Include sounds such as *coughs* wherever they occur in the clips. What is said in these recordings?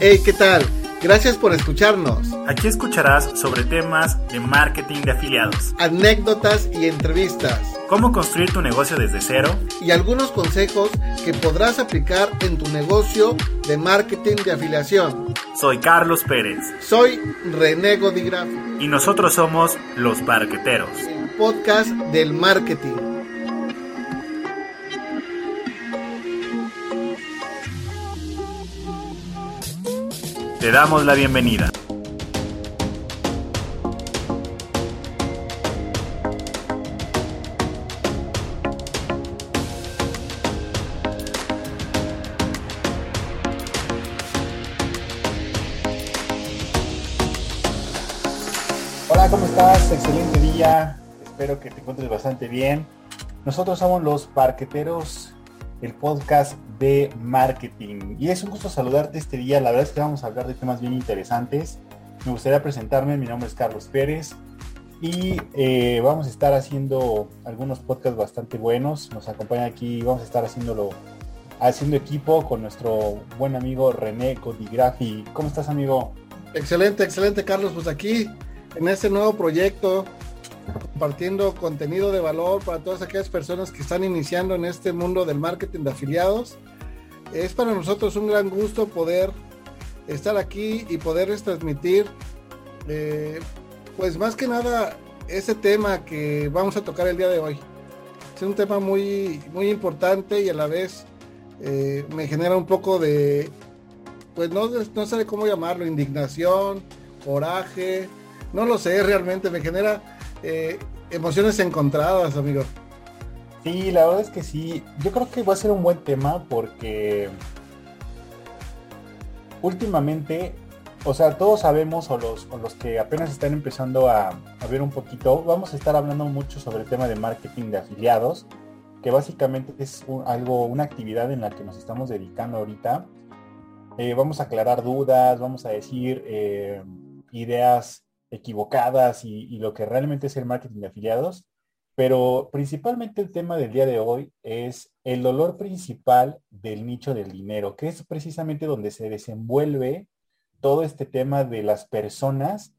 Hey, ¿qué tal? Gracias por escucharnos. Aquí escucharás sobre temas de marketing de afiliados, Anécdotas y entrevistas. cómo construir tu negocio desde cero Y algunos consejos que podrás aplicar en tu negocio de marketing de afiliación. Soy Carlos Pérez Soy René Godigraf, y nosotros somos los Parqueteros. el podcast del marketing. Te damos la bienvenida. Hola, ¿cómo estás? Excelente día. Espero que te encuentres bastante bien. Nosotros somos los Parqueteros, el podcast de marketing. Y es un gusto saludarte este día. La verdad es que vamos a hablar de temas bien interesantes. Me gustaría presentarme. Mi nombre es Carlos Pérez. Y eh, vamos a estar haciendo algunos podcasts bastante buenos. Nos acompaña aquí. Vamos a estar haciéndolo, haciendo equipo con nuestro buen amigo René Codigrafi. ¿Cómo estás, amigo? Excelente, excelente, Carlos. Pues aquí, en este nuevo proyecto, compartiendo contenido de valor para todas aquellas personas que están iniciando en este mundo del marketing de afiliados. Es para nosotros un gran gusto poder estar aquí y poderles transmitir, eh, pues más que nada, ese tema que vamos a tocar el día de hoy. Es un tema muy, muy importante y a la vez eh, me genera un poco de, pues no, no sé cómo llamarlo, indignación, coraje, no lo sé, realmente me genera eh, emociones encontradas, amigo. Sí, la verdad es que sí. Yo creo que va a ser un buen tema porque últimamente, o sea, todos sabemos, o los, o los que apenas están empezando a, ver un poquito, vamos a estar hablando mucho sobre el tema de marketing de afiliados, que básicamente es algo, una actividad en la que nos estamos dedicando ahorita. Eh, vamos a aclarar dudas, vamos a decir eh, ideas equivocadas y, lo que realmente es el marketing de afiliados. Pero principalmente el tema del día de hoy es el dolor principal del nicho del dinero, que es precisamente donde se desenvuelve todo este tema de las personas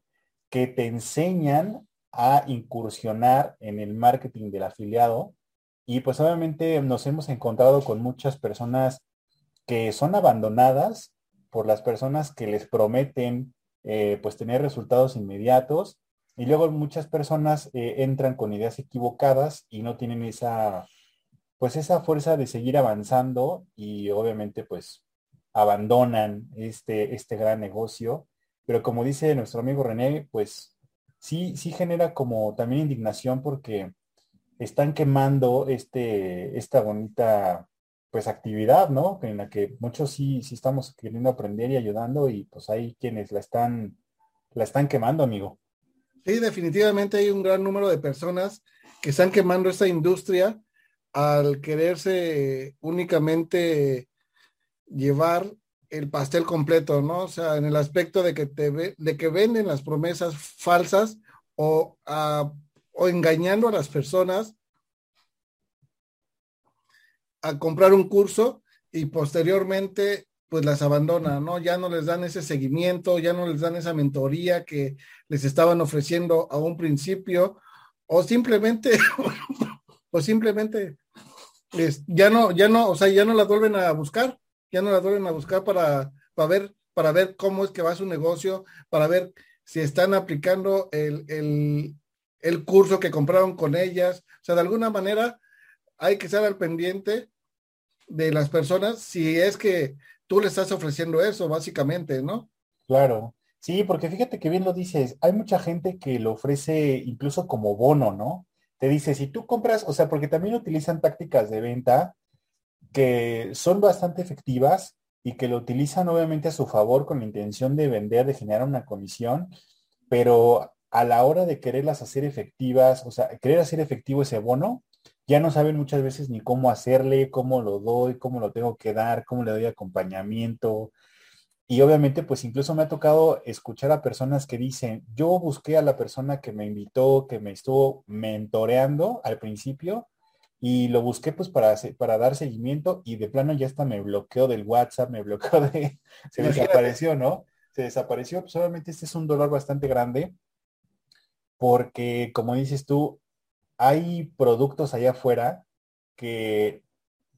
que te enseñan a incursionar en el marketing del afiliado. Y pues obviamente nos hemos encontrado con muchas personas que son abandonadas por las personas que les prometen eh, pues tener resultados inmediatos y luego muchas personas eh, entran con ideas equivocadas y no tienen esa, pues esa fuerza de seguir avanzando y obviamente pues abandonan este, este gran negocio. Pero como dice nuestro amigo René, pues sí, sí genera como también indignación porque están quemando este, esta bonita pues actividad, ¿no? En la que muchos sí, sí estamos queriendo aprender y ayudando y pues hay quienes la están, la están quemando, amigo. Sí, definitivamente hay un gran número de personas que están quemando esta industria al quererse únicamente llevar el pastel completo, ¿no? O sea, en el aspecto de que te ve- de que venden las promesas falsas o, a- o engañando a las personas a comprar un curso y posteriormente pues las abandonan, ¿no? Ya no les dan ese seguimiento, ya no les dan esa mentoría que les estaban ofreciendo a un principio o simplemente *laughs* o simplemente es- ya no ya no o sea ya no las vuelven a buscar ya no las vuelven a buscar para, para ver para ver cómo es que va su negocio para ver si están aplicando el, el, el curso que compraron con ellas o sea de alguna manera hay que estar al pendiente de las personas si es que tú le estás ofreciendo eso básicamente no Claro. Sí, porque fíjate que bien lo dices, hay mucha gente que lo ofrece incluso como bono, ¿no? Te dice, si tú compras, o sea, porque también utilizan tácticas de venta que son bastante efectivas y que lo utilizan obviamente a su favor con la intención de vender, de generar una comisión, pero a la hora de quererlas hacer efectivas, o sea, querer hacer efectivo ese bono, ya no saben muchas veces ni cómo hacerle, cómo lo doy, cómo lo tengo que dar, cómo le doy acompañamiento. Y obviamente, pues incluso me ha tocado escuchar a personas que dicen, yo busqué a la persona que me invitó, que me estuvo mentoreando al principio, y lo busqué pues para, para dar seguimiento y de plano ya hasta me bloqueó del WhatsApp, me bloqueó de, *laughs* se desapareció, ¿no? Se desapareció, pues obviamente este es un dolor bastante grande porque como dices tú, hay productos allá afuera que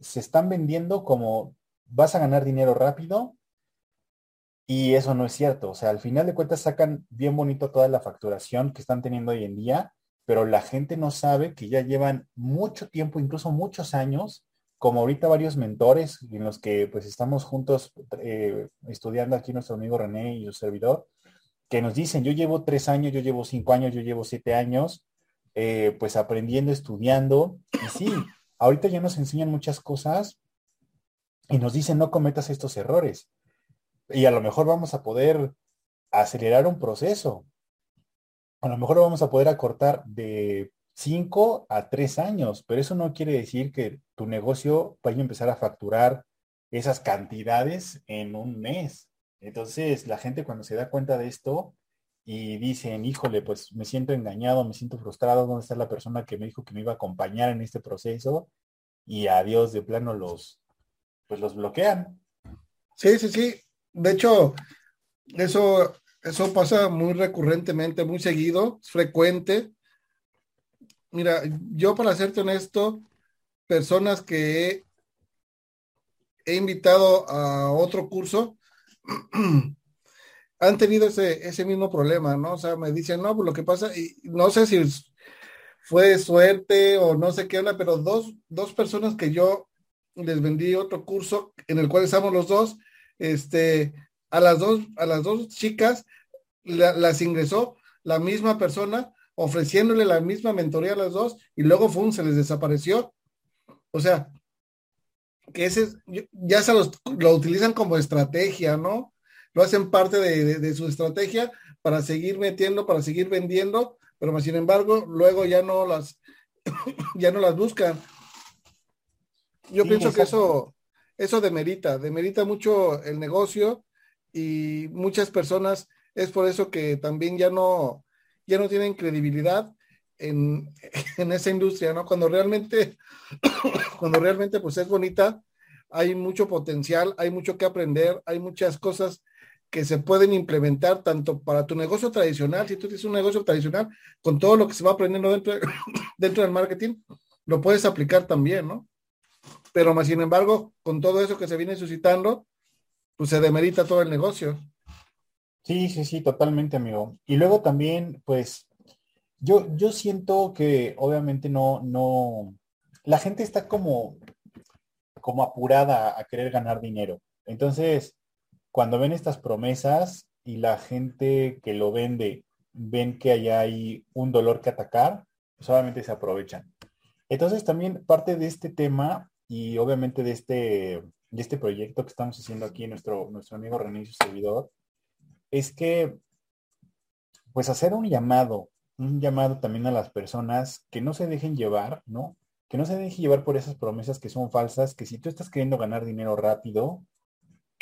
se están vendiendo como vas a ganar dinero rápido y eso no es cierto. O sea, al final de cuentas sacan bien bonito toda la facturación que están teniendo hoy en día, pero la gente no sabe que ya llevan mucho tiempo, incluso muchos años, como ahorita varios mentores en los que pues estamos juntos eh, estudiando aquí nuestro amigo René y su servidor, que nos dicen, yo llevo tres años, yo llevo cinco años, yo llevo siete años, eh, pues aprendiendo, estudiando, y sí, ahorita ya nos enseñan muchas cosas y nos dicen, no cometas estos errores. Y a lo mejor vamos a poder acelerar un proceso, a lo mejor vamos a poder acortar de 5 a 3 años, pero eso no quiere decir que tu negocio vaya a empezar a facturar esas cantidades en un mes. Entonces, la gente cuando se da cuenta de esto y dicen, híjole, pues me siento engañado, me siento frustrado, ¿dónde está la persona que me dijo que me iba a acompañar en este proceso? Y adiós, de plano los, pues los bloquean. Sí, sí, sí. De hecho, eso eso pasa muy recurrentemente, muy seguido, es frecuente. Mira, yo para serte honesto, personas que he, invitado a otro curso *clears throat* han tenido ese, ese mismo problema, ¿no? O sea, me dicen, no, pues lo que pasa, y no sé si fue suerte o no sé qué onda, pero dos, dos personas que yo les vendí otro curso en el cual estamos los dos, este, a las dos, a las dos chicas las ingresó la misma persona ofreciéndole la misma mentoría a las dos y luego fue se les desapareció. O sea, que ese ya se los, lo utilizan como estrategia, ¿no? Lo hacen parte de, su estrategia para seguir metiendo, para seguir vendiendo, pero sin embargo, luego ya no las, *coughs* ya no las buscan. Yo pienso que eso, eso demerita, demerita mucho el negocio y muchas personas, es por eso que también ya no, ya no tienen credibilidad en, *laughs* en esa industria, ¿no? Cuando realmente, *coughs* cuando realmente pues es bonita, hay mucho potencial, hay mucho que aprender, hay muchas cosas que se pueden implementar tanto para tu negocio tradicional, si tú tienes un negocio tradicional, con todo lo que se va aprendiendo dentro, *coughs* dentro del marketing, lo puedes aplicar también, ¿no? Pero más sin embargo, con todo eso que se viene suscitando, pues se demerita todo el negocio. Sí, sí, sí, totalmente, amigo. Y luego también, pues, yo, yo siento que obviamente no, no, la gente está como, como apurada a querer ganar dinero. Entonces, cuando ven estas promesas y la gente que lo vende ven que allá hay un dolor que atacar, pues obviamente se aprovechan. Entonces también parte de este tema y obviamente de este de este proyecto que estamos haciendo aquí, nuestro, nuestro amigo René y su servidor, es que, pues hacer un llamado, un llamado también a las personas que no se dejen llevar, ¿no? Que no se dejen llevar por esas promesas que son falsas, que si tú estás queriendo ganar dinero rápido,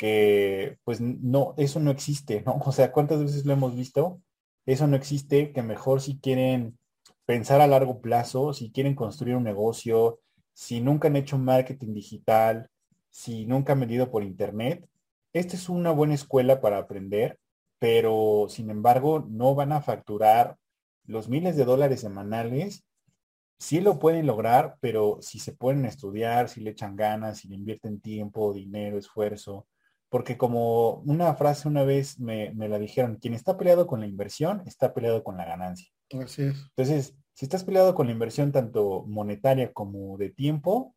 que pues no, eso no existe, ¿no? *laughs* O sea, ¿cuántas veces lo hemos visto? Eso no existe, que mejor si quieren pensar a largo plazo, si quieren construir un negocio, si nunca han hecho marketing digital, si nunca han vendido por internet, esta es una buena escuela para aprender, pero sin embargo no van a facturar los miles de dólares semanales. Sí lo pueden lograr, pero si se pueden estudiar, si le echan ganas, si le invierten tiempo, dinero, esfuerzo, porque como una frase una vez me, me la dijeron, quien está peleado con la inversión está peleado con la ganancia. Así es. Entonces, si estás peleado con la inversión tanto monetaria como de tiempo,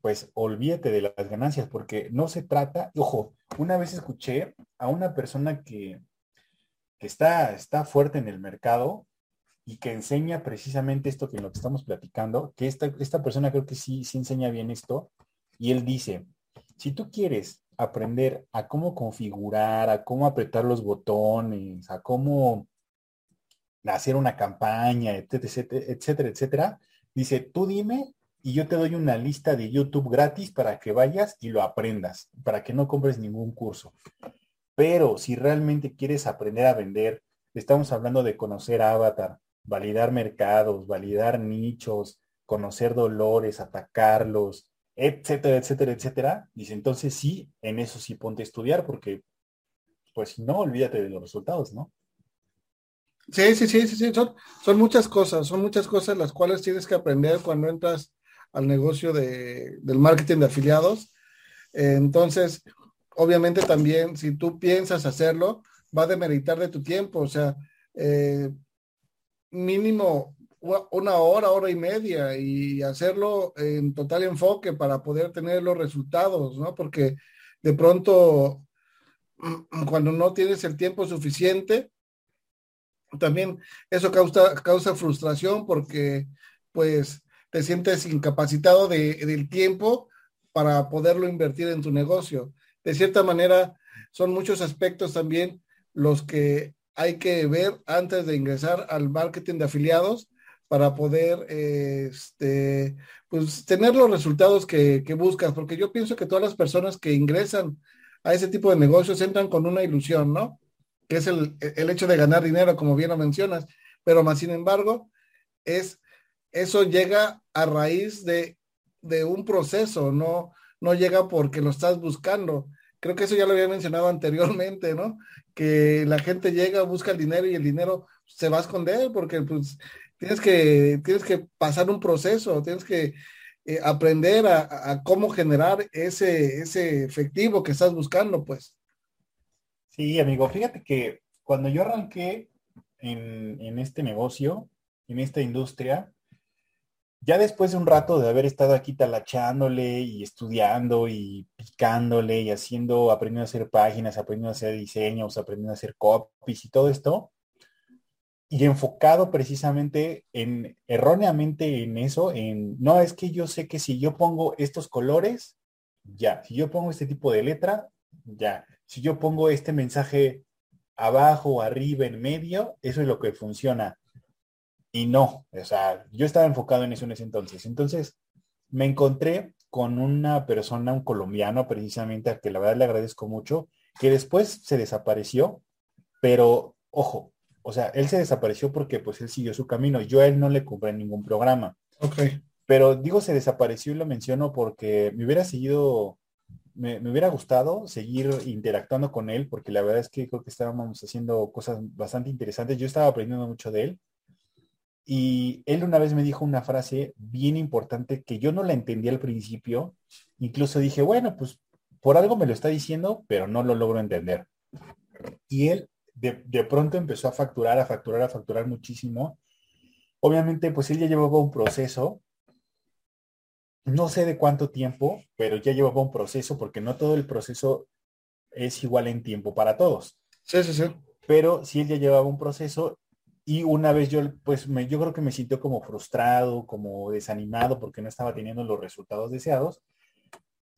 pues olvídate de las ganancias, porque no se trata, ojo, una vez escuché a una persona que, está, está fuerte en el mercado y que enseña precisamente esto que lo que estamos platicando, que esta, esta persona creo que sí, sí enseña bien esto, y él dice, si tú quieres aprender a cómo configurar, a cómo apretar los botones, a cómo hacer una campaña, etcétera, etcétera, etcétera, dice, tú dime y yo te doy una lista de YouTube gratis para que vayas y lo aprendas, para que no compres ningún curso. Pero si realmente quieres aprender a vender, estamos hablando de conocer avatar, validar mercados, validar nichos, conocer dolores, atacarlos, etcétera, etcétera, etcétera. Dice, entonces sí, en eso sí ponte a estudiar porque, pues no, olvídate de los resultados, ¿no? Sí, sí, sí, sí, sí. Son, son muchas cosas, son muchas cosas las cuales tienes que aprender cuando entras al negocio de, del marketing de afiliados. entonces, obviamente también, si tú piensas hacerlo, va a demeritar de tu tiempo, o sea, eh, mínimo una hora, hora y media y hacerlo en total enfoque para poder tener los resultados, ¿no? Porque de pronto, *clears throat* cuando no tienes el tiempo suficiente, también eso causa, causa frustración porque pues te sientes incapacitado de, del tiempo para poderlo invertir en tu negocio. De cierta manera, son muchos aspectos también los que hay que ver antes de ingresar al marketing de afiliados para poder este, pues, tener los resultados que, buscas, porque yo pienso que todas las personas que ingresan a ese tipo de negocios entran con una ilusión, ¿no? Que es el, el hecho de ganar dinero, como bien lo mencionas, pero más sin embargo, es, eso llega a raíz de, de un proceso, no, no llega porque lo estás buscando. Creo que eso ya lo había mencionado *laughs* anteriormente, ¿no? Que la gente llega, busca el dinero y el dinero se va a esconder porque pues tienes que, tienes que pasar un proceso, tienes que eh, aprender a, cómo generar ese, ese efectivo que estás buscando, pues. Sí, amigo, fíjate que cuando yo arranqué en, en este negocio, en esta industria, ya después de un rato de haber estado aquí talachándole y estudiando y picándole y haciendo, aprendiendo a hacer páginas, aprendiendo a hacer diseños, aprendiendo a hacer copies y todo esto, y enfocado precisamente en, erróneamente en eso, en, no, es que yo sé que si yo pongo estos colores, ya, si yo pongo este tipo de letra, ya, si yo pongo este mensaje abajo, arriba, en medio, eso es lo que funciona. Y no, o sea, yo estaba enfocado en eso en ese entonces. Entonces, me encontré con una persona, un colombiano precisamente, a que la verdad le agradezco mucho, que después se desapareció, pero ojo, o sea, él se desapareció porque pues él siguió su camino. Yo a él no le compré ningún programa. Ok. Pero digo, se desapareció y lo menciono porque me hubiera seguido, me, hubiera gustado seguir interactuando con él porque la verdad es que creo que estábamos haciendo cosas bastante interesantes. Yo estaba aprendiendo mucho de él. Y él una vez me dijo una frase bien importante que yo no la entendí al principio. Incluso dije, bueno, pues por algo me lo está diciendo, pero no lo logro entender. Y él de, pronto empezó a facturar, a facturar, a facturar muchísimo. Obviamente, pues él ya llevaba un proceso, no sé de cuánto tiempo, pero ya llevaba un proceso porque no todo el proceso es igual en tiempo para todos. Sí, sí, sí. Pero sí él ya llevaba un proceso y una vez yo, pues me, yo creo que me sintió como frustrado, como desanimado porque no estaba teniendo los resultados deseados.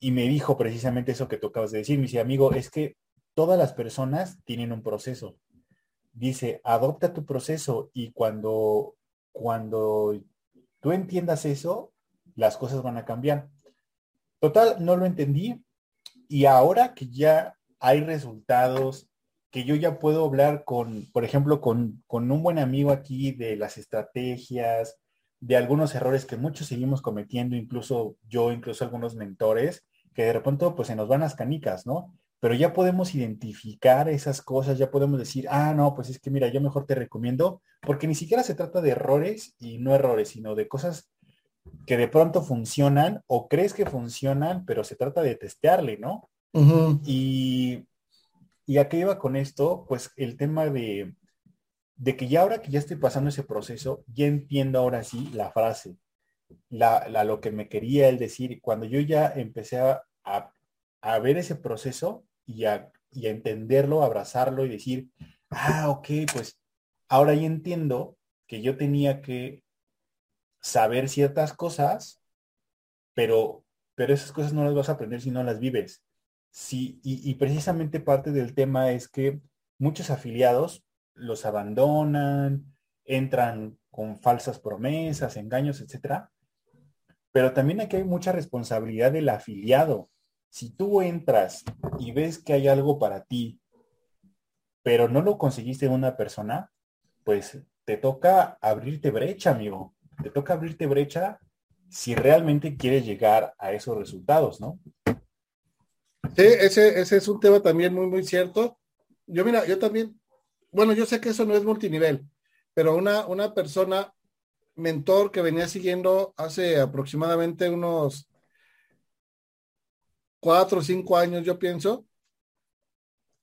Y me dijo precisamente eso que tú acabas de decir. Me dice, amigo, es que todas las personas tienen un proceso. Dice, adopta tu proceso y cuando, cuando tú entiendas eso, las cosas van a cambiar. Total, no lo entendí y ahora que ya hay resultados, que yo ya puedo hablar con, por ejemplo, con, con un buen amigo aquí de las estrategias, de algunos errores que muchos seguimos cometiendo, incluso yo, incluso algunos mentores, que de repente pues se nos van las canicas, ¿no? Pero ya podemos identificar esas cosas, ya podemos decir, ah, no, pues es que mira, yo mejor te recomiendo, porque ni siquiera se trata de errores y no errores, sino de cosas que de pronto funcionan o crees que funcionan, pero se trata de testearle, ¿no? Y, y a qué iba con esto, pues el tema de, de que ya ahora que ya estoy pasando ese proceso, ya entiendo ahora sí la frase, la, lo que me quería él decir. Cuando yo ya empecé a, a ver ese proceso, y a, entenderlo, abrazarlo y decir, ah, ok, pues ahora ya entiendo que yo tenía que saber ciertas cosas, pero, pero esas cosas no las vas a aprender si no las vives. Sí, y, y precisamente parte del tema es que muchos afiliados los abandonan, entran con falsas promesas, engaños, etcétera. Pero también aquí hay mucha responsabilidad del afiliado si tú entras y ves que hay algo para ti pero no lo conseguiste una persona, pues te toca abrirte brecha, amigo. Te toca abrirte brecha si realmente quieres llegar a esos resultados, ¿no? Sí, ese, ese es un tema también muy, muy cierto. Yo, mira, yo también, bueno, yo sé que eso no es multinivel, pero una, una persona, mentor que venía siguiendo hace aproximadamente unos cuatro o cinco años, yo pienso,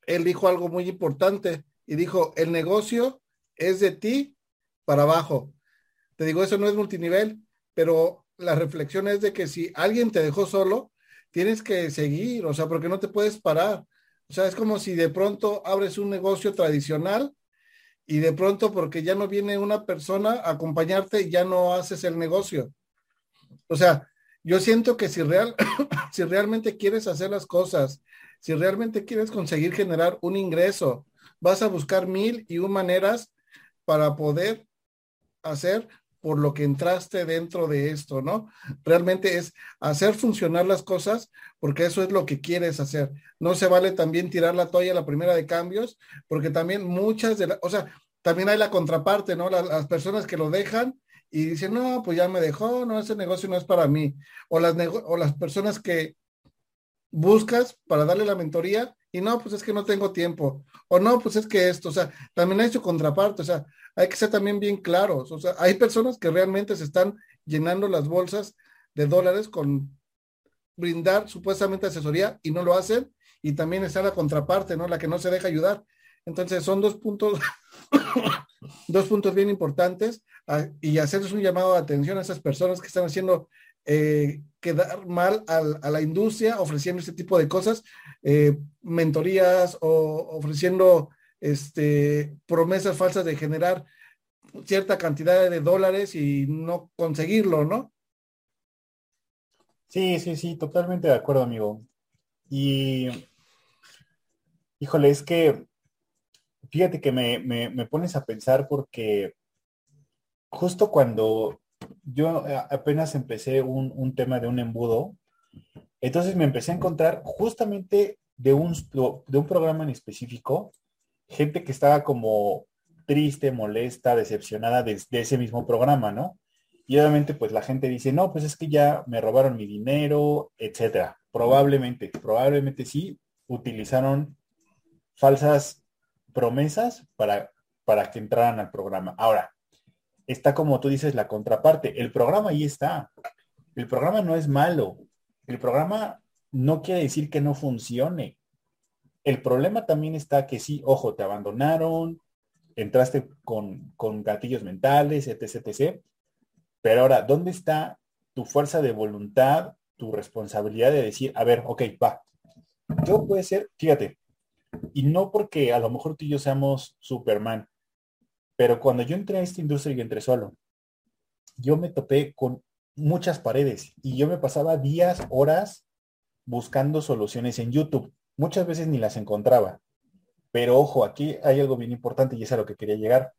él dijo algo muy importante y dijo, el negocio es de ti para abajo. Te digo, eso no es multinivel, pero la reflexión es de que si alguien te dejó solo, tienes que seguir, o sea, porque no te puedes parar. O sea, es como si de pronto abres un negocio tradicional y de pronto porque ya no viene una persona a acompañarte, ya no haces el negocio. O sea, yo siento que si, real, *coughs* si realmente quieres hacer las cosas, si realmente quieres conseguir generar un ingreso, vas a buscar mil y un maneras para poder hacer por lo que entraste dentro de esto, ¿no? Realmente es hacer funcionar las cosas porque eso es lo que quieres hacer. No se vale también tirar la toalla a la primera de cambios, porque también muchas de las, o sea, también hay la contraparte, ¿no? Las, las, personas que lo dejan y dicen, no, pues ya me dejó, no, ese negocio no es para mí. O las, o las personas que buscas para darle la mentoría y no, pues es que no tengo tiempo. O no, pues es que esto, o sea, también hay su contraparte, o sea, hay que ser también bien claros. O sea, hay personas que realmente se están llenando las bolsas de dólares con brindar supuestamente asesoría y no lo hacen. Y también está la contraparte, ¿no? La que no se deja ayudar. Entonces son dos puntos, *coughs* dos puntos bien importantes y hacerles un llamado de atención a esas personas que están haciendo eh, quedar mal a, a, la industria ofreciendo este tipo de cosas, eh, mentorías o ofreciendo este, promesas falsas de generar cierta cantidad de dólares y no conseguirlo, ¿no? Sí, sí, sí, totalmente de acuerdo, amigo. Y, híjole, es que, fíjate que me, me, me pones a pensar porque justo cuando yo apenas empecé un, un, tema de un embudo, entonces me empecé a encontrar justamente de un, de un programa en específico gente que estaba como triste, molesta, decepcionada de, de, ese mismo programa, ¿no? Y obviamente pues la gente dice, no, pues es que ya me robaron mi dinero, etcétera. Probablemente, probablemente sí, utilizaron falsas promesas para, para que entraran al programa. Ahora, está como tú dices la contraparte. El programa ahí está. El programa no es malo. El programa no quiere decir que no funcione. El problema también está que sí, ojo, te abandonaron, entraste con, con gatillos mentales, etc, etc. Pero ahora, ¿dónde está tu fuerza de voluntad, tu responsabilidad de decir, a ver, ok, va. Yo puede ser, fíjate, y no porque a lo mejor tú y yo seamos Superman, pero cuando yo entré a esta industria y entré solo, yo me topé con muchas paredes y yo me pasaba días, horas buscando soluciones en YouTube muchas veces ni las encontraba. Pero ojo, aquí hay algo bien importante y es a lo que quería llegar.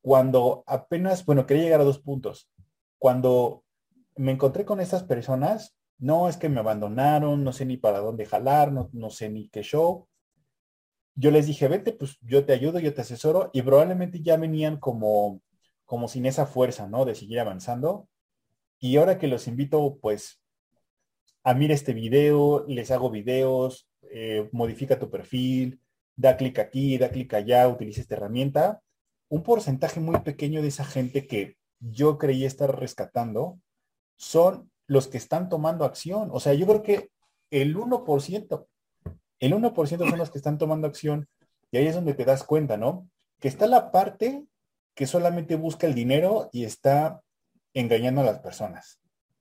Cuando apenas, bueno, quería llegar a dos puntos. Cuando me encontré con estas personas, no es que me abandonaron, no sé ni para dónde jalar, no, no sé ni qué show. Yo les dije, vete, pues yo te ayudo, yo te asesoro y probablemente ya venían como, como sin esa fuerza, ¿no? De seguir avanzando. Y ahora que los invito, pues, a mirar este video, les hago videos, eh, modifica tu perfil, da clic aquí, da clic allá, utiliza esta herramienta. Un porcentaje muy pequeño de esa gente que yo creí estar rescatando son los que están tomando acción. O sea, yo creo que el 1%, el 1% son los que están tomando acción y ahí es donde te das cuenta, ¿no? Que está la parte que solamente busca el dinero y está engañando a las personas.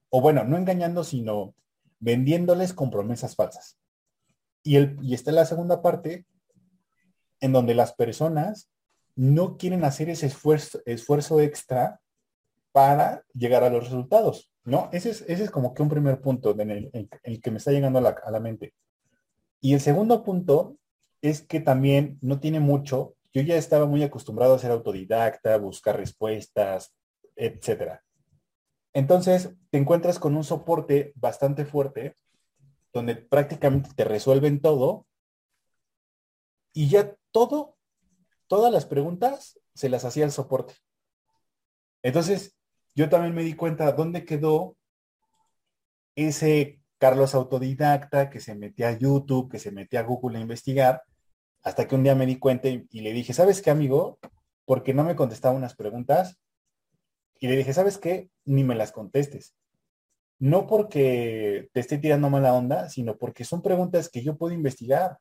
O bueno, no engañando, sino vendiéndoles con promesas falsas. Y, el, y está la segunda parte en donde las personas no quieren hacer ese esfuerzo, esfuerzo extra para llegar a los resultados, ¿no? Ese es, ese es como que un primer punto en el, el que me está llegando a la, a la, mente. Y el segundo punto es que también no tiene mucho, yo ya estaba muy acostumbrado a ser autodidacta, buscar respuestas, etcétera. Entonces, te encuentras con un soporte bastante fuerte donde prácticamente te resuelven todo y ya todo, todas las preguntas se las hacía el soporte. Entonces, yo también me di cuenta dónde quedó ese Carlos autodidacta que se metía a YouTube, que se metía a Google a investigar, hasta que un día me di cuenta y, le dije, ¿sabes qué, amigo? Porque no me contestaba unas preguntas. Y le dije, ¿sabes qué? Ni me las contestes. No porque te esté tirando mala onda, sino porque son preguntas que yo puedo investigar.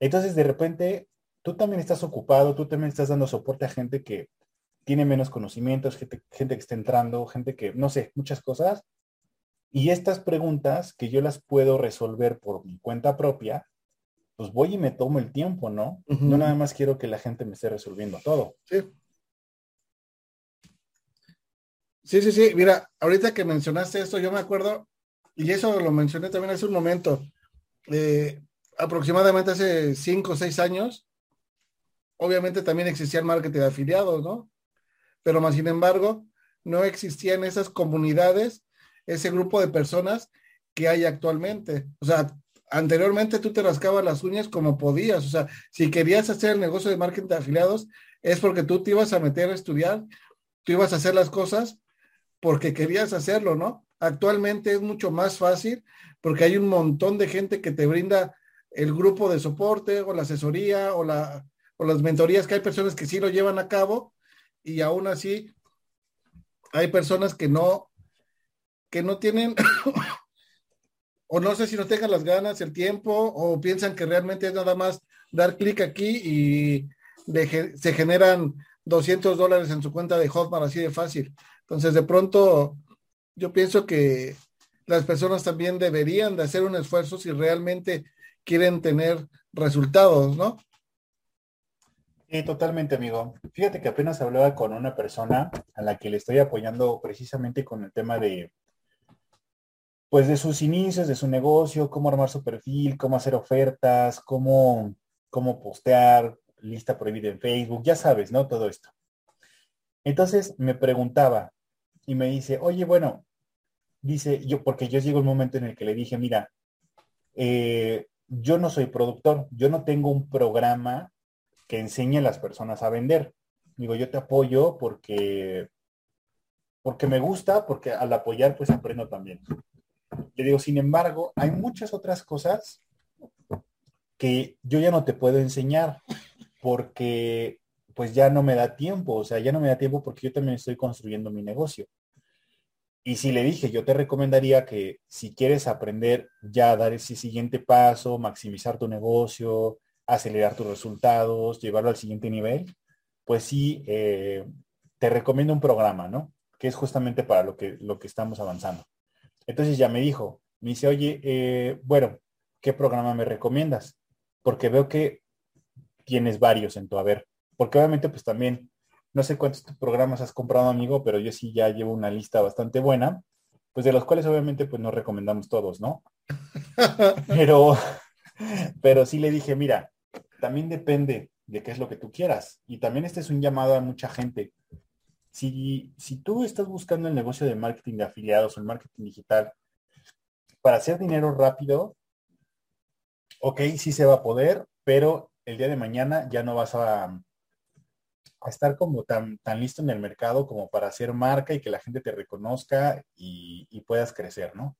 Entonces, de repente, tú también estás ocupado, tú también estás dando soporte a gente que tiene menos conocimientos, gente, gente que está entrando, gente que, no sé, muchas cosas. Y estas preguntas que yo las puedo resolver por mi cuenta propia, pues voy y me tomo el tiempo, ¿no? No nada más quiero que la gente me esté resolviendo todo. Sí. Sí, sí, sí. Mira, ahorita que mencionaste esto, yo me acuerdo, y eso lo mencioné también hace un momento, eh, aproximadamente hace cinco o seis años, obviamente también existía el marketing de afiliados, ¿no? Pero más sin embargo, no existían esas comunidades, ese grupo de personas que hay actualmente. O sea, anteriormente tú te rascabas las uñas como podías. O sea, si querías hacer el negocio de marketing de afiliados, es porque tú te ibas a meter a estudiar, tú ibas a hacer las cosas porque querías hacerlo, ¿no? Actualmente es mucho más fácil porque hay un montón de gente que te brinda el grupo de soporte o la asesoría o, la, o las mentorías, que hay personas que sí lo llevan a cabo y aún así hay personas que no, que no tienen, *coughs* o no sé si no tengan las ganas, el tiempo, o piensan que realmente es nada más dar clic aquí y se generan 200 dólares en su cuenta de Hotmart así de fácil. Entonces, de pronto, yo pienso que las personas también deberían de hacer un esfuerzo si realmente quieren tener resultados, ¿no? Sí, totalmente, amigo. Fíjate que apenas hablaba con una persona a la que le estoy apoyando precisamente con el tema de, pues, de sus inicios, de su negocio, cómo armar su perfil, cómo hacer ofertas, cómo, cómo postear, lista prohibida en Facebook, ya sabes, ¿no? Todo esto. Entonces me preguntaba y me dice, oye, bueno, dice yo, porque yo llego el momento en el que le dije, mira, eh, yo no soy productor, yo no tengo un programa que enseñe a las personas a vender. Digo, yo te apoyo porque, porque me gusta, porque al apoyar pues aprendo también. Le digo, sin embargo, hay muchas otras cosas que yo ya no te puedo enseñar porque pues ya no me da tiempo, o sea, ya no me da tiempo porque yo también estoy construyendo mi negocio. Y si le dije, yo te recomendaría que si quieres aprender ya a dar ese siguiente paso, maximizar tu negocio, acelerar tus resultados, llevarlo al siguiente nivel, pues sí, eh, te recomiendo un programa, ¿no? Que es justamente para lo que, lo que estamos avanzando. Entonces ya me dijo, me dice, oye, eh, bueno, ¿qué programa me recomiendas? Porque veo que tienes varios en tu haber. Porque obviamente pues también no sé cuántos programas has comprado, amigo, pero yo sí ya llevo una lista bastante buena, pues de los cuales obviamente pues no recomendamos todos, ¿no? *laughs* pero, pero sí le dije, mira, también depende de qué es lo que tú quieras. Y también este es un llamado a mucha gente. Si, si tú estás buscando el negocio de marketing de afiliados o el marketing digital para hacer dinero rápido, ok, sí se va a poder, pero el día de mañana ya no vas a, a estar como tan, tan listo en el mercado como para hacer marca y que la gente te reconozca y, puedas crecer, ¿no?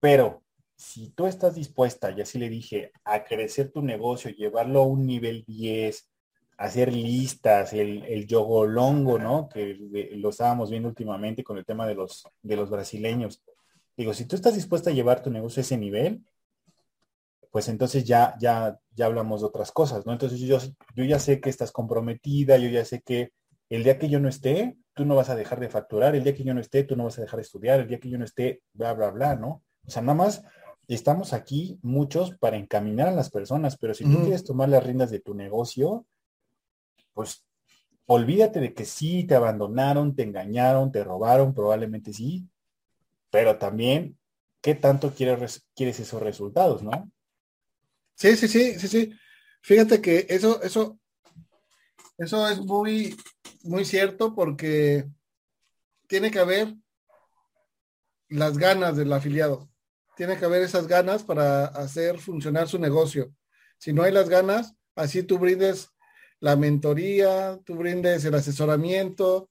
Pero si tú estás dispuesta, y así le dije, a crecer tu negocio, llevarlo a un nivel 10, hacer listas, el, el longo, ¿no? Que lo estábamos viendo últimamente con el tema de los, de los brasileños. Digo, si tú estás dispuesta a llevar tu negocio a ese nivel, pues entonces ya, ya, ya hablamos de otras cosas, ¿no? Entonces yo, yo ya sé que estás comprometida, yo ya sé que el día que yo no esté, tú no vas a dejar de facturar, el día que yo no esté, tú no vas a dejar de estudiar, el día que yo no esté, bla, bla, bla, ¿no? O sea, nada más estamos aquí muchos para encaminar a las personas, pero si tú quieres tomar las riendas de tu negocio, pues olvídate de que sí, te abandonaron, te engañaron, te robaron, probablemente sí, pero también, ¿qué tanto quieres, quieres esos resultados, no? Sí, sí, sí, sí, sí. Fíjate que eso, eso, eso es muy, muy cierto porque tiene que haber las ganas del afiliado. Tiene que haber esas ganas para hacer funcionar su negocio. Si no hay las ganas, así tú brindes la mentoría, tú brindes el asesoramiento,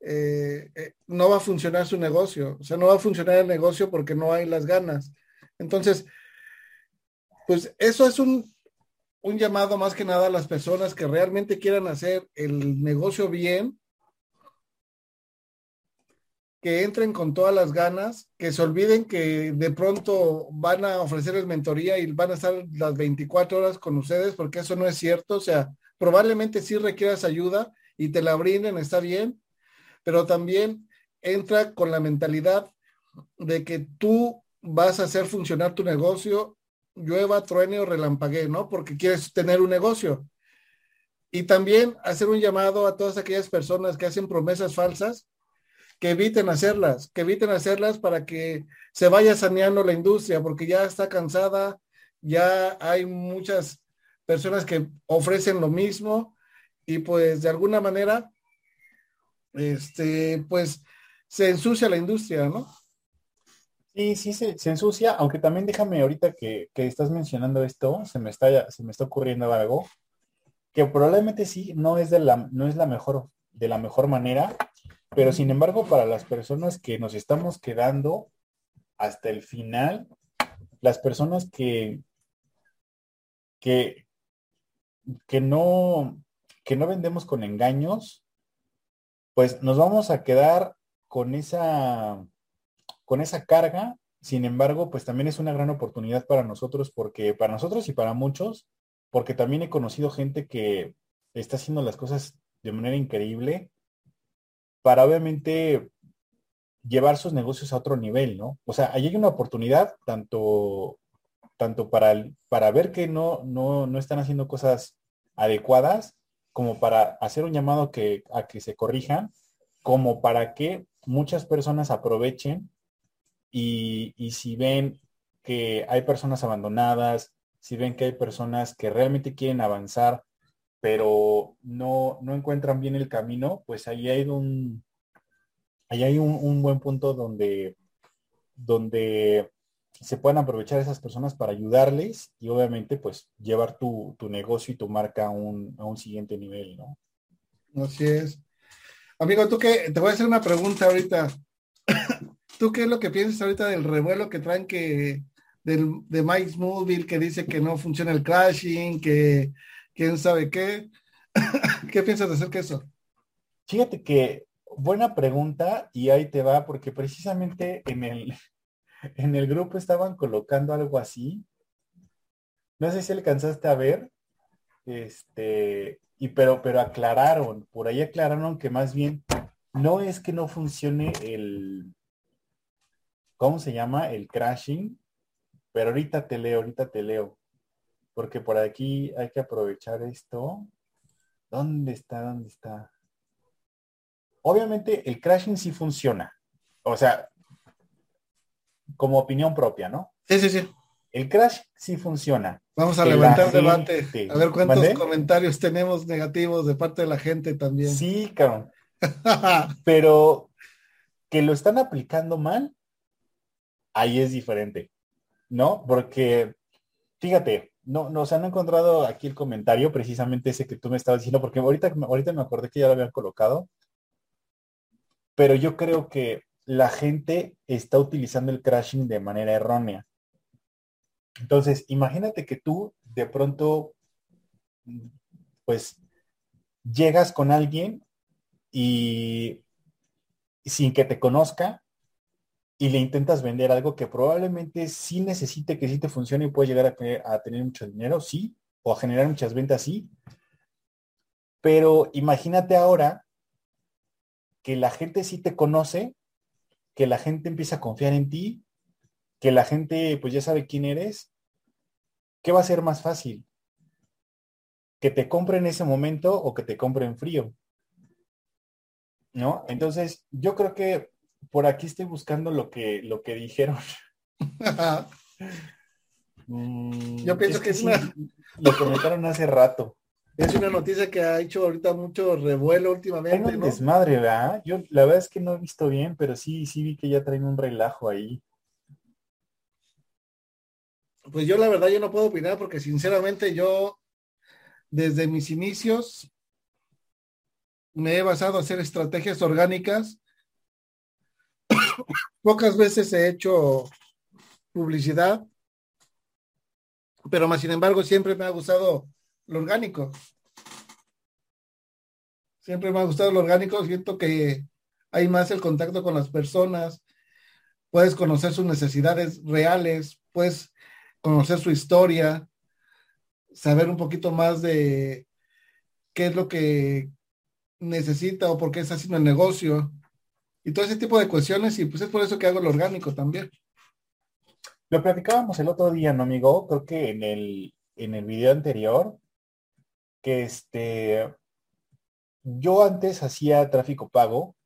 eh, eh, no va a funcionar su negocio. O sea, no va a funcionar el negocio porque no hay las ganas. Entonces, pues eso es un, un llamado más que nada a las personas que realmente quieran hacer el negocio bien, que entren con todas las ganas, que se olviden que de pronto van a ofrecerles mentoría y van a estar las 24 horas con ustedes, porque eso no es cierto. O sea, probablemente sí requieras ayuda y te la brinden, está bien, pero también entra con la mentalidad de que tú vas a hacer funcionar tu negocio, llueva, truene o relampaguee, ¿no? Porque quieres tener un negocio. Y también hacer un llamado a todas aquellas personas que hacen promesas falsas, que eviten hacerlas, que eviten hacerlas para que se vaya saneando la industria, porque ya está cansada, ya hay muchas personas que ofrecen lo mismo y pues de alguna manera, este, pues se ensucia la industria, ¿no? Sí, sí, se, se ensucia, aunque también déjame ahorita que, que, estás mencionando esto, se me está, se me está ocurriendo algo, que probablemente sí, no es de la, no es la mejor, de la mejor manera, pero sin embargo, para las personas que nos estamos quedando hasta el final, las personas que, que, que no, que no vendemos con engaños, pues nos vamos a quedar con esa, con esa carga. Sin embargo, pues también es una gran oportunidad para nosotros, porque para nosotros y para muchos, porque también he conocido gente que está haciendo las cosas de manera increíble para obviamente llevar sus negocios a otro nivel, ¿no? O sea, ahí hay una oportunidad tanto tanto para, para ver que no, no, no están haciendo cosas adecuadas, como para hacer un llamado que, a que se corrijan, como para que muchas personas aprovechen y, y si ven que hay personas abandonadas, si ven que hay personas que realmente quieren avanzar, pero no, no encuentran bien el camino, pues ahí hay un, ahí hay un, un buen punto donde, donde se puedan aprovechar esas personas para ayudarles y obviamente pues llevar tu, tu negocio y tu marca a un, a un, siguiente nivel, ¿no? Así es. Amigo, tú qué, te voy a hacer una pregunta ahorita. *coughs* ¿Tú qué es lo que piensas ahorita del revuelo que traen que del, de Mike Smoothville que dice que no funciona el crashing, que quién sabe qué? *coughs* ¿Qué piensas de hacer que eso? Fíjate que buena pregunta y ahí te va porque precisamente en el, en el grupo estaban colocando algo así. No sé si alcanzaste a ver. Este, y pero, pero aclararon, por ahí aclararon que más bien no es que no funcione el, ¿cómo se llama? El crashing. Pero ahorita te leo, ahorita te leo. Porque por aquí hay que aprovechar esto. ¿Dónde está? ¿Dónde está? Obviamente el crashing sí funciona. O sea, como opinión propia, ¿no? Sí, sí, sí. El crash sí funciona. Vamos a que levantar debate. A ver cuántos comentarios tenemos negativos de parte de la gente también. Sí, cabrón. Pero que lo están aplicando mal, ahí es diferente, ¿no? Porque, fíjate, no, no, o sea, no he encontrado aquí el comentario, precisamente ese que tú me estabas diciendo, porque ahorita, ahorita me acordé que ya lo habían colocado. Pero yo creo que la gente está utilizando el crashing de manera errónea. Entonces, imagínate que tú de pronto, pues, llegas con alguien y sin que te conozca y le intentas vender algo que probablemente sí necesite que sí te funcione y puede llegar a tener, a tener mucho dinero, sí, o a generar muchas ventas, sí. Pero imagínate ahora que la gente sí te conoce que la gente empieza a confiar en ti, que la gente pues ya sabe quién eres, ¿qué va a ser más fácil? ¿Que te compre en ese momento o que te compre en frío? ¿No? Entonces, yo creo que por aquí estoy buscando lo que, lo que dijeron. *laughs* mm, yo pienso es que, que sí, una... lo comentaron hace rato. Es una noticia que ha hecho ahorita mucho revuelo últimamente. Hay un ¿no? desmadre, ¿verdad? Yo la verdad es que no he visto bien, pero sí, sí vi que ya traen un relajo ahí. Pues yo la verdad yo no puedo opinar porque sinceramente yo desde mis inicios me he basado en hacer estrategias orgánicas. *coughs* Pocas veces he hecho publicidad, pero más sin embargo siempre me ha gustado lo orgánico. Siempre me ha gustado lo orgánico, siento que hay más el contacto con las personas, puedes conocer sus necesidades reales, puedes conocer su historia, saber un poquito más de qué es lo que necesita o por qué está haciendo el negocio y todo ese tipo de cuestiones y pues es por eso que hago lo orgánico también. Lo platicábamos el otro día, ¿no, amigo? Creo que en el, en el video anterior, que este, yo antes hacía tráfico pago,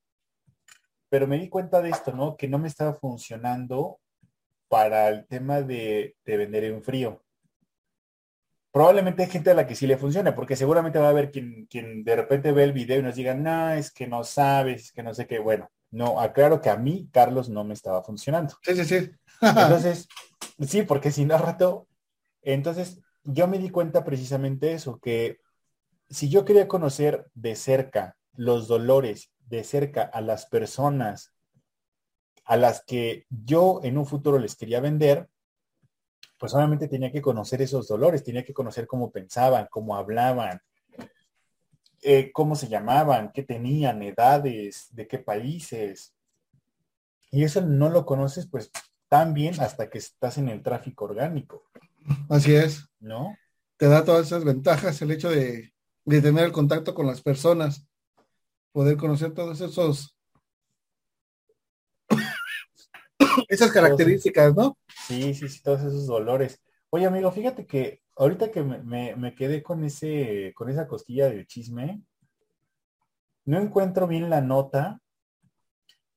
pero me di cuenta de esto, ¿no? Que no me estaba funcionando para el tema de, de vender en frío probablemente hay gente a la que sí le funcione, porque seguramente va a haber quien, quien de repente ve el video y nos diga, no, es que no sabes, es que no sé qué. Bueno, no, aclaro que a mí, Carlos, no me estaba funcionando. Sí, sí, sí. *laughs* entonces, sí, porque si no rato, entonces yo me di cuenta precisamente eso, que si yo quería conocer de cerca los dolores, de cerca a las personas a las que yo en un futuro les quería vender, pues obviamente tenía que conocer esos dolores, tenía que conocer cómo pensaban, cómo hablaban, eh, cómo se llamaban, qué tenían, edades, de qué países. Y eso no lo conoces pues tan bien hasta que estás en el tráfico orgánico. Así es. ¿No? Te da todas esas ventajas el hecho de, de tener el contacto con las personas, poder conocer todos esos *coughs* esas características, ¿no? Sí, sí, sí, todos esos dolores. Oye, amigo, fíjate que ahorita que me, quedé con ese, con esa costilla del chisme, no encuentro bien la nota,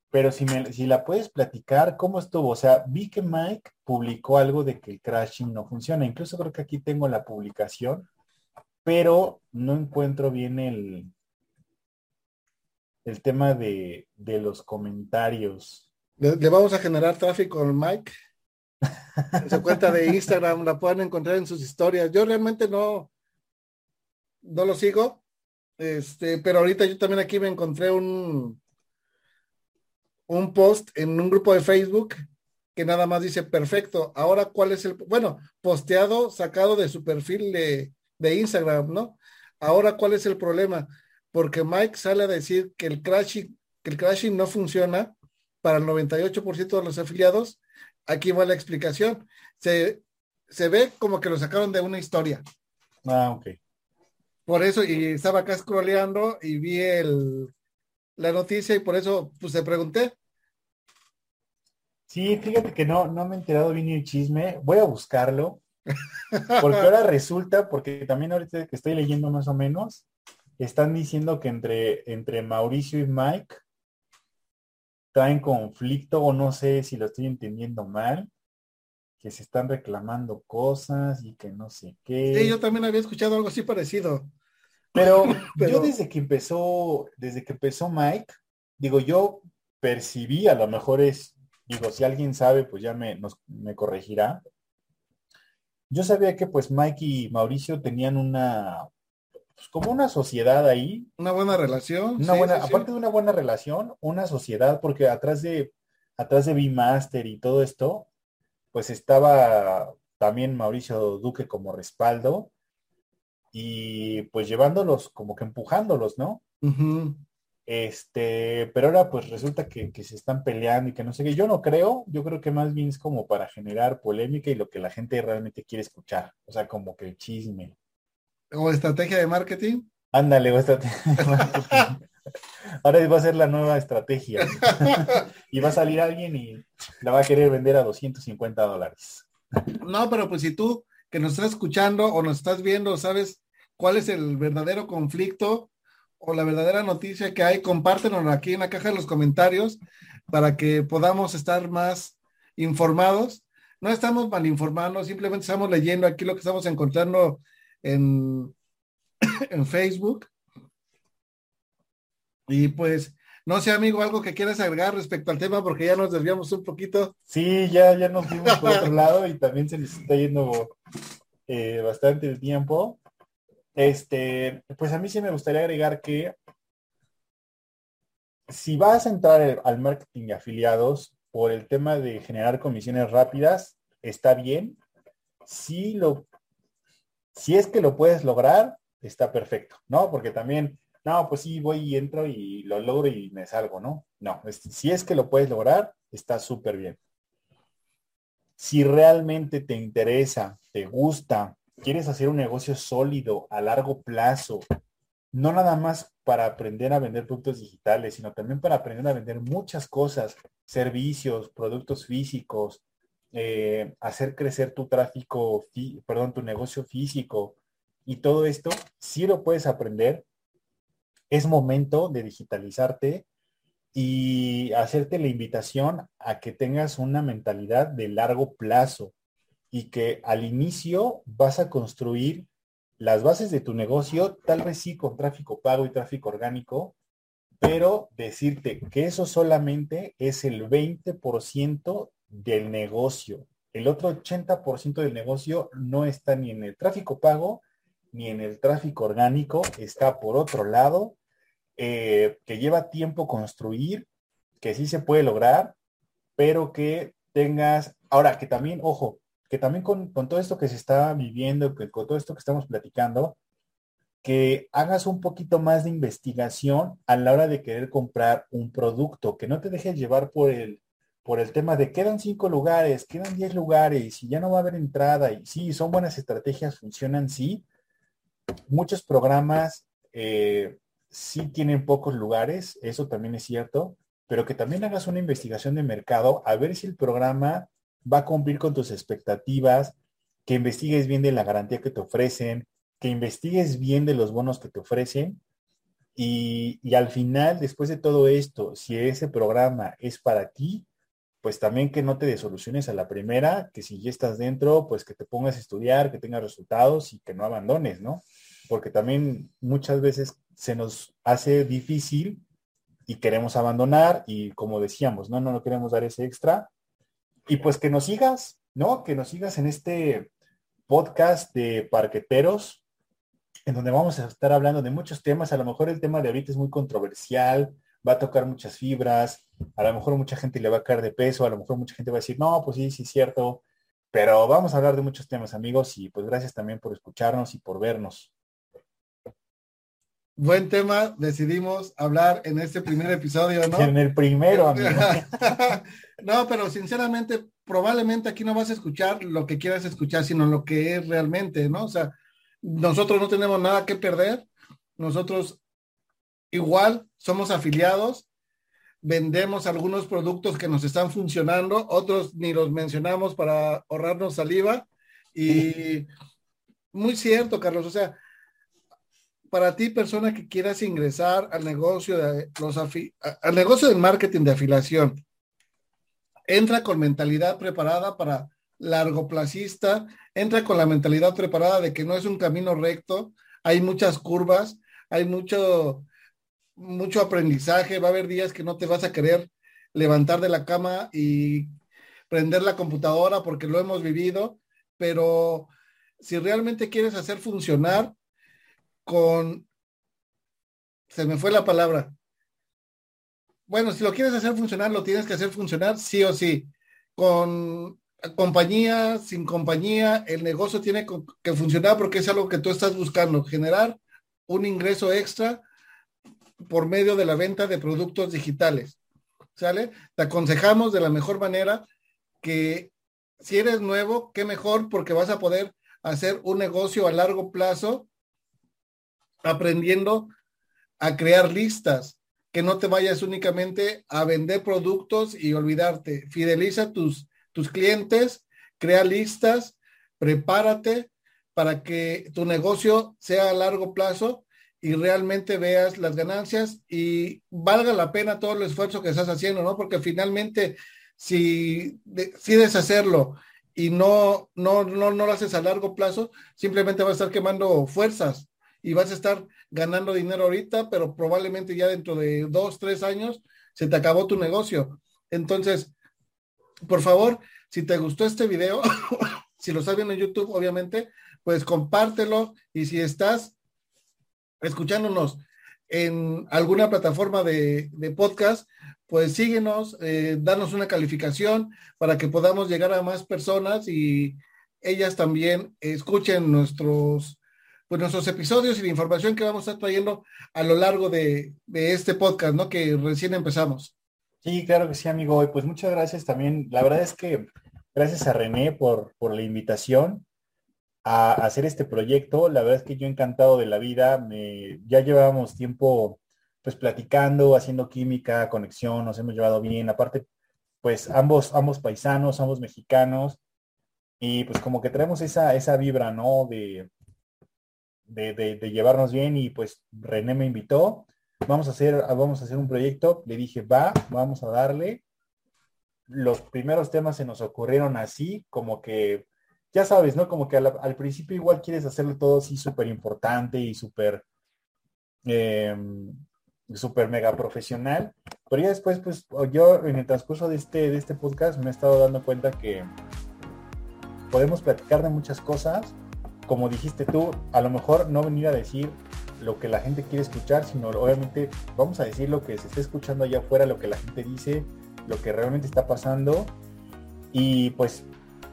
pero si, me, si la puedes platicar, ¿cómo estuvo? O sea, vi que Mike publicó algo de que el crashing no funciona. Incluso creo que aquí tengo la publicación, pero no encuentro bien el, el tema de, de los comentarios. Le, vamos a generar tráfico al Mike. En su cuenta de Instagram la pueden encontrar en sus historias. Yo realmente no, no lo sigo. Este, pero ahorita yo también aquí me encontré un, un post en un grupo de Facebook que nada más dice perfecto. Ahora, ¿cuál es el, bueno, posteado, sacado de su perfil de, de Instagram, ¿no? Ahora, ¿cuál es el problema? Porque Mike sale a decir que el crashing, que el crashing no funciona para el 98% de los afiliados. Aquí va la explicación. Se, se ve como que lo sacaron de una historia. Ah, ok. Por eso, y estaba acá scrolleando y vi el, la noticia y por eso pues te pregunté. Sí, fíjate que no, no me he enterado bien el chisme. Voy a buscarlo. Porque ahora *laughs* resulta, porque también ahorita que estoy leyendo más o menos, están diciendo que entre, entre Mauricio y Mike en conflicto o no sé si lo estoy entendiendo mal, que se están reclamando cosas y que no sé qué. Sí, yo también había escuchado algo así parecido. Pero, *laughs* yo desde que empezó, desde que empezó Mike, digo, yo percibí, a lo mejor es, digo, si alguien sabe, pues ya me, me corregirá. Yo sabía que pues Mike y Mauricio tenían una, pues, como una sociedad ahí. Una buena relación. Una buena, aparte de una buena relación, una sociedad, porque atrás de, atrás de B-Master y todo esto, pues estaba también Mauricio Duque como respaldo y pues llevándolos, como que empujándolos, ¿no? Este, pero ahora pues resulta que, que, se están peleando y que no sé qué. Yo no creo, yo creo que más bien es como para generar polémica y lo que la gente realmente quiere escuchar. O sea, como que el chisme. ¿O estrategia de marketing? Ándale, o estrategia *laughs* de marketing. Ahora va a ser la nueva estrategia. y va a salir alguien y la va a querer vender a 250 dólares. No, pero pues si tú que nos estás escuchando o nos estás viendo, sabes cuál es el verdadero conflicto o la verdadera noticia que hay, compártenos aquí en la caja de los comentarios para que podamos estar más informados. No estamos mal informando, simplemente estamos leyendo aquí lo que estamos encontrando en, *coughs* en Facebook. Y pues, no sé, amigo, algo que quieras agregar respecto al tema, porque ya nos desviamos un poquito. Sí, ya, ya nos fuimos por otro lado y también se nos está yendo eh, bastante el tiempo. Este, pues a mí sí me gustaría agregar que si vas a entrar al marketing de afiliados por el tema de generar comisiones rápidas, está bien. Si lo, si es que lo puedes lograr, está perfecto, ¿no? Porque también, no, pues sí, voy y entro y lo logro y me salgo, ¿no? No, si es que lo puedes lograr, está súper bien. Si realmente te interesa, te gusta, quieres hacer un negocio sólido a largo plazo, no nada más para aprender a vender productos digitales, sino también para aprender a vender muchas cosas, servicios, productos físicos, eh, hacer crecer tu tráfico, perdón, tu negocio físico y todo esto, si lo puedes aprender. Es momento de digitalizarte y hacerte la invitación a que tengas una mentalidad de largo plazo y que al inicio vas a construir las bases de tu negocio, tal vez sí con tráfico pago y tráfico orgánico, pero decirte que eso solamente es el 20% del negocio. El otro 80% del negocio no está ni en el tráfico pago ni en el tráfico orgánico, está por otro lado, eh, que lleva tiempo construir, que sí se puede lograr, pero que tengas, ahora que también, ojo, que también con, todo esto que se está viviendo, que, con todo esto que estamos platicando, que hagas un poquito más de investigación a la hora de querer comprar un producto, que no te dejes llevar por el, por el tema de quedan cinco lugares, quedan diez lugares y ya no va a haber entrada. Y sí, son buenas estrategias, funcionan, sí. Muchos programas eh, sí tienen pocos lugares, eso también es cierto, pero que también hagas una investigación de mercado a ver si el programa va a cumplir con tus expectativas, que investigues bien de la garantía que te ofrecen, que investigues bien de los bonos que te ofrecen y, al final, después de todo esto, si ese programa es para ti, pues también que no te desoluciones a la primera, que si ya estás dentro, pues que te pongas a estudiar, que tengas resultados y que no abandones, ¿no? Porque también muchas veces se nos hace difícil y queremos abandonar y como decíamos, no, no, no queremos dar ese extra y pues que nos sigas, ¿no? Que nos sigas en este podcast de parqueteros, en donde vamos a estar hablando de muchos temas. A lo mejor el tema de ahorita es muy controversial, va a tocar muchas fibras, a lo mejor mucha gente le va a caer de peso, a lo mejor mucha gente va a decir, no, pues sí, sí es cierto, pero vamos a hablar de muchos temas, amigos, y pues gracias también por escucharnos y por vernos buen tema decidimos hablar en este primer episodio, ¿no? En el primero, amigo. *laughs* no, pero sinceramente, probablemente aquí no vas a escuchar lo que quieras escuchar, sino lo que es realmente, ¿no? O sea, nosotros no tenemos nada que perder. Nosotros igual somos afiliados, vendemos algunos productos que nos están funcionando, otros ni los mencionamos para ahorrarnos saliva. Y muy cierto, Carlos. O sea, para ti, persona que quieras ingresar al negocio de los al negocio del marketing de afiliación, entra con mentalidad preparada para largo placista, entra con la mentalidad preparada de que no es un camino recto, hay muchas curvas, hay mucho, mucho aprendizaje, va a haber días que no te vas a querer levantar de la cama y prender la computadora porque lo hemos vivido, pero si realmente quieres hacer funcionar con, se me fue la palabra. Bueno, si lo quieres hacer funcionar, lo tienes que hacer funcionar sí o sí. Con compañía, sin compañía, el negocio tiene que funcionar porque es algo que tú estás buscando, generar un ingreso extra por medio de la venta de productos digitales. ¿Sale? Te aconsejamos de la mejor manera que si eres nuevo, qué mejor porque vas a poder hacer un negocio a largo plazo aprendiendo a crear listas, que no te vayas únicamente a vender productos y olvidarte. Fideliza tus, tus clientes, crea listas, prepárate para que tu negocio sea a largo plazo y realmente veas las ganancias y valga la pena todo el esfuerzo que estás haciendo, ¿no? Porque finalmente, si decides hacerlo y no, no, no, no lo haces a largo plazo, simplemente vas a estar quemando fuerzas y vas a estar ganando dinero ahorita, pero probablemente ya dentro de dos, tres años se te acabó tu negocio. Entonces, por favor, si te gustó este video, *laughs* si lo estás viendo en YouTube, obviamente, pues compártelo y si estás escuchándonos en alguna plataforma de, podcast, pues síguenos, eh, danos una calificación para que podamos llegar a más personas y ellas también escuchen nuestros, pues nuestros episodios y la información que vamos a estar trayendo a lo largo de, este podcast, ¿no? Que recién empezamos. Sí, claro que sí, amigo. Pues muchas gracias también. La verdad es que gracias a René por, por la invitación a hacer este proyecto. La verdad es que yo encantado de la vida. Me, ya llevábamos tiempo pues platicando, haciendo química, conexión, nos hemos llevado bien. Aparte, pues ambos, ambos paisanos, ambos mexicanos. Y pues como que traemos esa, esa vibra, ¿no? De, de, llevarnos bien y pues René me invitó. Vamos a hacer, vamos a hacer un proyecto. Le dije, va, vamos a darle. Los primeros temas se nos ocurrieron así, como que ya sabes, ¿no? Como que al, principio igual quieres hacerlo todo así súper importante y súper, em, súper mega profesional, pero ya después, pues yo en el transcurso de este, de este podcast me he estado dando cuenta que podemos platicar de muchas cosas, como dijiste tú, a lo mejor no venir a decir lo que la gente quiere escuchar, sino obviamente vamos a decir lo que se está escuchando allá afuera, lo que la gente dice, lo que realmente está pasando. Y pues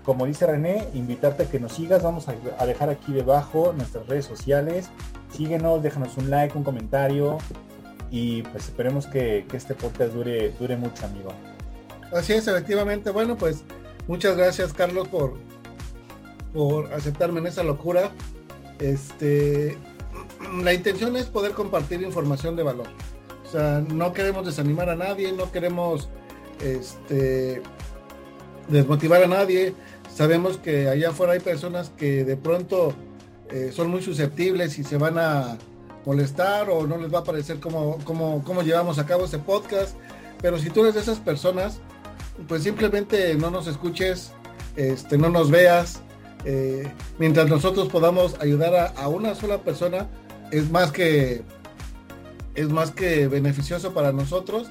como dice René, invitarte a que nos sigas. Vamos a, dejar aquí debajo nuestras redes sociales. Síguenos, déjanos un like, un comentario. Y pues esperemos que, este podcast dure, dure mucho, amigo. Así es, efectivamente. Bueno, pues muchas gracias, Carlos, por, por aceptarme en esa locura. Este, la intención es poder compartir información de valor. O sea, no queremos desanimar a nadie, no queremos este, desmotivar a nadie. Sabemos que allá afuera hay personas que de pronto eh, son muy susceptibles y se van a molestar o no les va a parecer cómo, cómo, llevamos a cabo este podcast. Pero si tú eres de esas personas, pues simplemente no nos escuches, este, no nos veas. Eh, mientras nosotros podamos ayudar a, una sola persona, es más que es más que beneficioso para nosotros.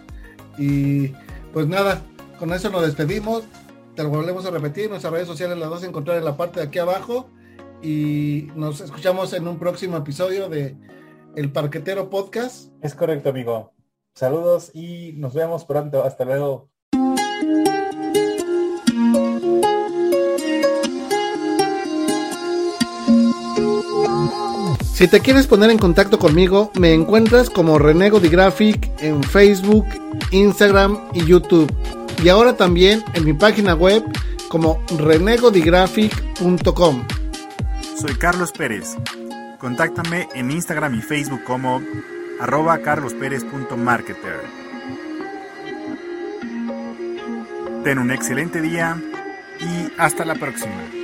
Y pues nada, con eso nos despedimos te lo volvemos a repetir, nuestras redes sociales las vas a encontrar en la parte de aquí abajo y nos escuchamos en un próximo episodio de El Parquetero Podcast. Es correcto, amigo. Saludos y nos vemos pronto. Hasta luego. Si te quieres poner en contacto conmigo, me encuentras como Renego Graphic en Facebook, Instagram y YouTube y ahora también en mi página web como renegodigraphic.com. Soy Carlos Pérez. Contáctame en Instagram y Facebook como arroba carlospérez.marketer. Ten un excelente día y hasta la próxima.